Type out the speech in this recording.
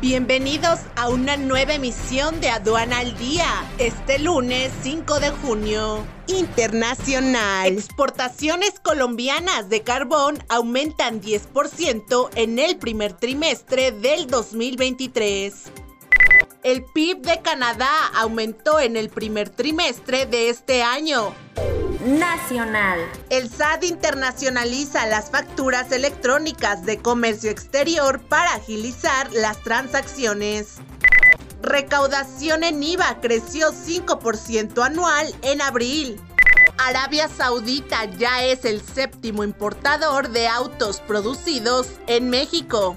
Bienvenidos a una nueva emisión de Aduana al Día, este lunes 5 de junio. Internacional. Exportaciones colombianas de carbón aumentan 10% en el primer trimestre del 2023. El PIB de Canadá aumentó en el primer trimestre de este año. Nacional. El SAT internacionaliza las facturas electrónicas de comercio exterior para agilizar las transacciones. Recaudación en IVA creció 5% anual en abril. Arabia Saudita ya es el séptimo importador de autos producidos en México.